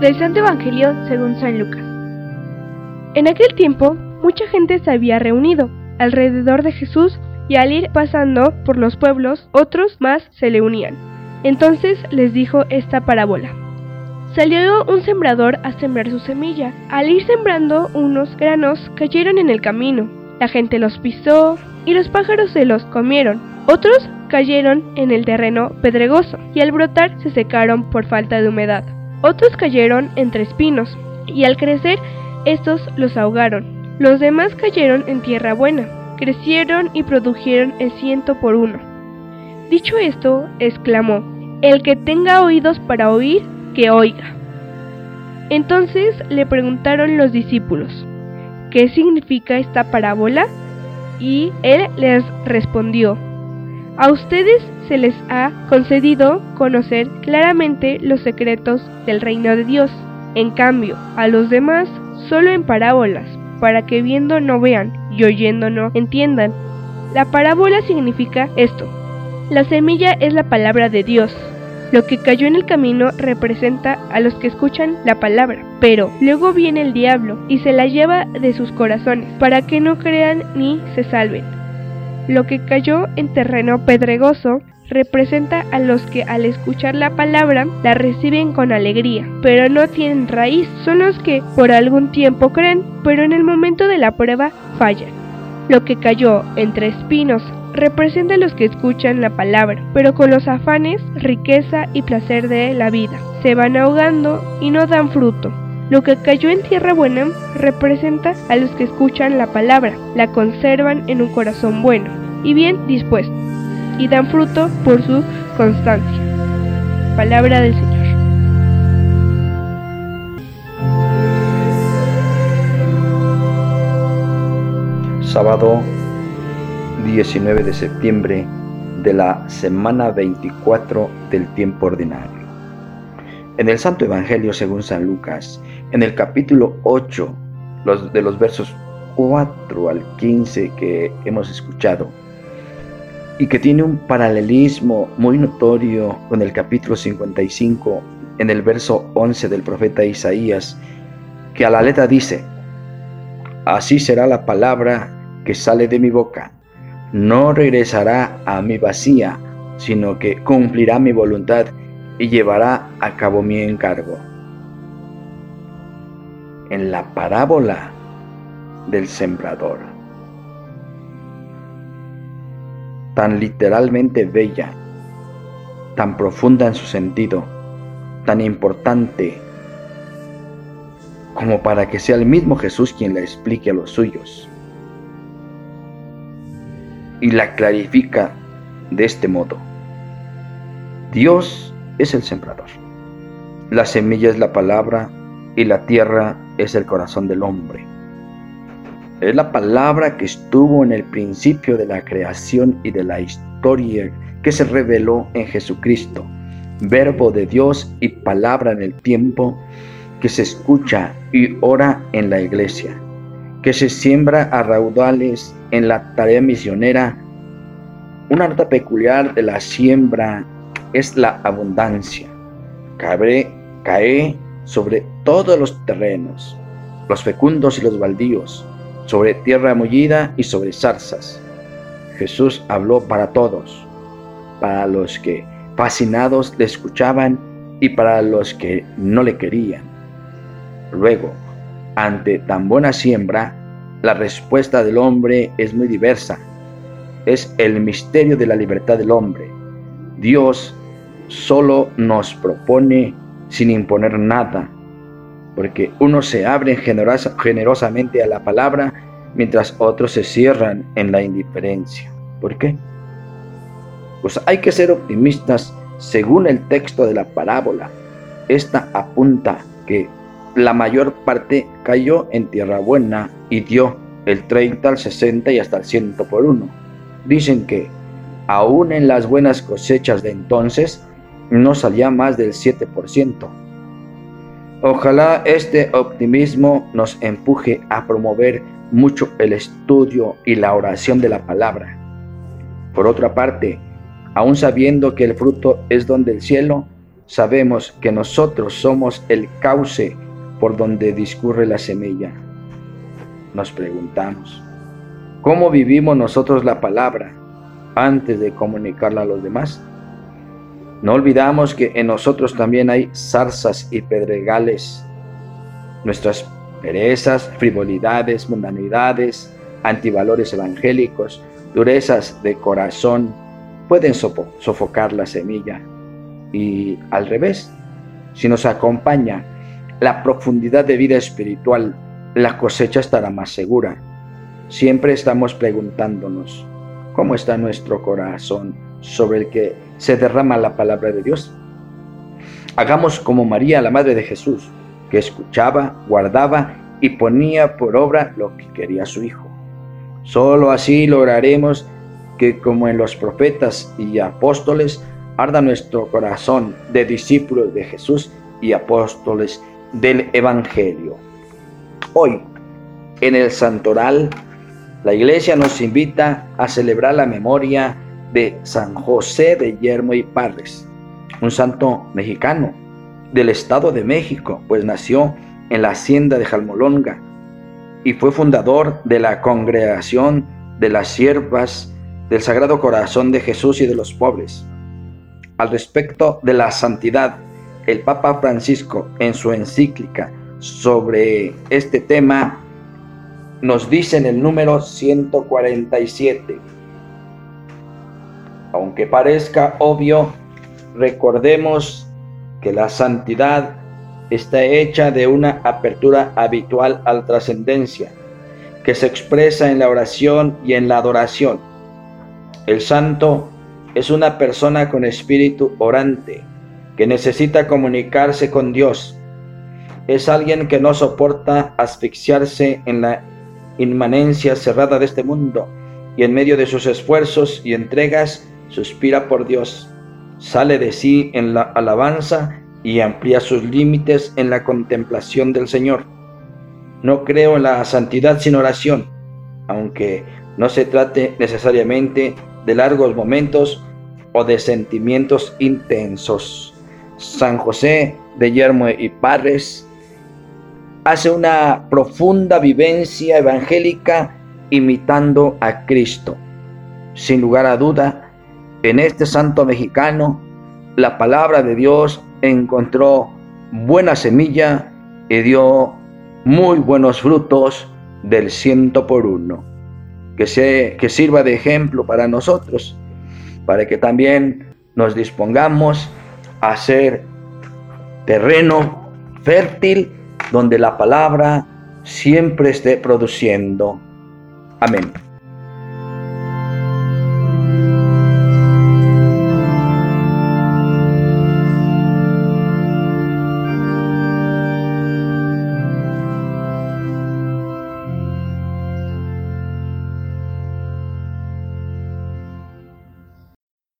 Del Santo Evangelio según San Lucas. En aquel tiempo, mucha gente se había reunido alrededor de Jesús y al ir pasando por los pueblos, otros más se le unían. Entonces les dijo esta parábola. Salió un sembrador a sembrar su semilla. Al ir sembrando, unos granos cayeron en el camino. La gente los pisó y los pájaros se los comieron. Otros cayeron en el terreno pedregoso y al brotar se secaron por falta de humedad. Otros cayeron entre espinos, y al crecer estos los ahogaron. Los demás cayeron en tierra buena, crecieron y produjeron el ciento por uno. Dicho esto, exclamó, El que tenga oídos para oír, que oiga. Entonces le preguntaron los discípulos, ¿qué significa esta parábola? Y él les respondió, a ustedes se les ha concedido conocer claramente los secretos del reino de Dios. En cambio, a los demás solo en parábolas, para que viendo no vean y oyendo no entiendan. La parábola significa esto. La semilla es la palabra de Dios. Lo que cayó en el camino representa a los que escuchan la palabra, pero luego viene el diablo y se la lleva de sus corazones, para que no crean ni se salven. Lo que cayó en terreno pedregoso representa a los que al escuchar la palabra la reciben con alegría, pero no tienen raíz, son los que por algún tiempo creen, pero en el momento de la prueba fallan. Lo que cayó entre espinos representa a los que escuchan la palabra, pero con los afanes, riqueza y placer de la vida, se van ahogando y no dan fruto. Lo que cayó en tierra buena representa a los que escuchan la palabra, la conservan en un corazón bueno y bien dispuesto, y dan fruto por su constancia. Palabra del Señor. Sábado 19 de septiembre de la semana 24 del tiempo ordinario. En el Santo Evangelio según San Lucas, en el capítulo 8, los, de los versos 4 al 15 que hemos escuchado, y que tiene un paralelismo muy notorio con el capítulo 55, en el verso 11 del profeta Isaías, que a la letra dice, Así será la palabra que sale de mi boca, no regresará a mi vacía, sino que cumplirá mi voluntad y llevará a cabo mi encargo en la parábola del sembrador. Tan literalmente bella, tan profunda en su sentido, tan importante como para que sea el mismo Jesús quien la explique a los suyos. Y la clarifica de este modo. Dios es el sembrador. La semilla es la palabra y la tierra es el corazón del hombre. Es la palabra que estuvo en el principio de la creación y de la historia que se reveló en Jesucristo, verbo de Dios y palabra en el tiempo que se escucha y ora en la iglesia, que se siembra a raudales en la tarea misionera. Una nota peculiar de la siembra es la abundancia. Cae sobre todos los terrenos, los fecundos y los baldíos, sobre tierra mullida y sobre zarzas. Jesús habló para todos, para los que fascinados le escuchaban y para los que no le querían. Luego, ante tan buena siembra, la respuesta del hombre es muy diversa. Es el misterio de la libertad del hombre. Dios solo nos propone sin imponer nada, porque unos se abren generosamente a la palabra mientras otros se cierran en la indiferencia. ¿Por qué? Pues hay que ser optimistas según el texto de la parábola. Esta apunta que la mayor parte cayó en tierra buena y dio el 30 al 60 y hasta el 100 por uno. Dicen que aún en las buenas cosechas de entonces no salía más del 7%. Ojalá este optimismo nos empuje a promover mucho el estudio y la oración de la palabra. Por otra parte, aun sabiendo que el fruto es don del cielo, sabemos que nosotros somos el cauce por donde discurre la semilla. Nos preguntamos, ¿cómo vivimos nosotros la palabra antes de comunicarla a los demás? No olvidamos que en nosotros también hay zarzas y pedregales. Nuestras perezas, frivolidades, mundanidades, antivalores evangélicos, durezas de corazón pueden sofocar la semilla. Y al revés, si nos acompaña la profundidad de vida espiritual, la cosecha estará más segura. Siempre estamos preguntándonos, ¿cómo está nuestro corazón sobre el que se derrama la palabra de Dios? Hagamos como María, la Madre de Jesús, que escuchaba, guardaba y ponía por obra lo que quería su Hijo. Solo así lograremos que como en los profetas y apóstoles, arda nuestro corazón de discípulos de Jesús y apóstoles del Evangelio. Hoy, en el Santoral, la iglesia nos invita a celebrar la memoria de San José de Yermo y Parres, un santo mexicano del Estado de México, pues nació en la hacienda de Jalmolonga y fue fundador de la congregación de las siervas del Sagrado Corazón de Jesús y de los pobres. Al respecto de la santidad, el Papa Francisco en su encíclica sobre este tema nos dice en el número 147, aunque parezca obvio, recordemos que la santidad está hecha de una apertura habitual a la trascendencia, que se expresa en la oración y en la adoración. El santo es una persona con espíritu orante, que necesita comunicarse con Dios. Es alguien que no soporta asfixiarse en la inmanencia cerrada de este mundo y en medio de sus esfuerzos y entregas suspira por Dios, sale de sí en la alabanza y amplía sus límites en la contemplación del Señor. No creo en la santidad sin oración, aunque no se trate necesariamente de largos momentos o de sentimientos intensos. San José de Yermo y Parres hace una profunda vivencia evangélica imitando a Cristo. Sin lugar a duda, en este santo mexicano, la palabra de Dios encontró buena semilla y dio muy buenos frutos del ciento por uno. Que, se, que sirva de ejemplo para nosotros, para que también nos dispongamos a ser terreno fértil donde la palabra siempre esté produciendo. Amén.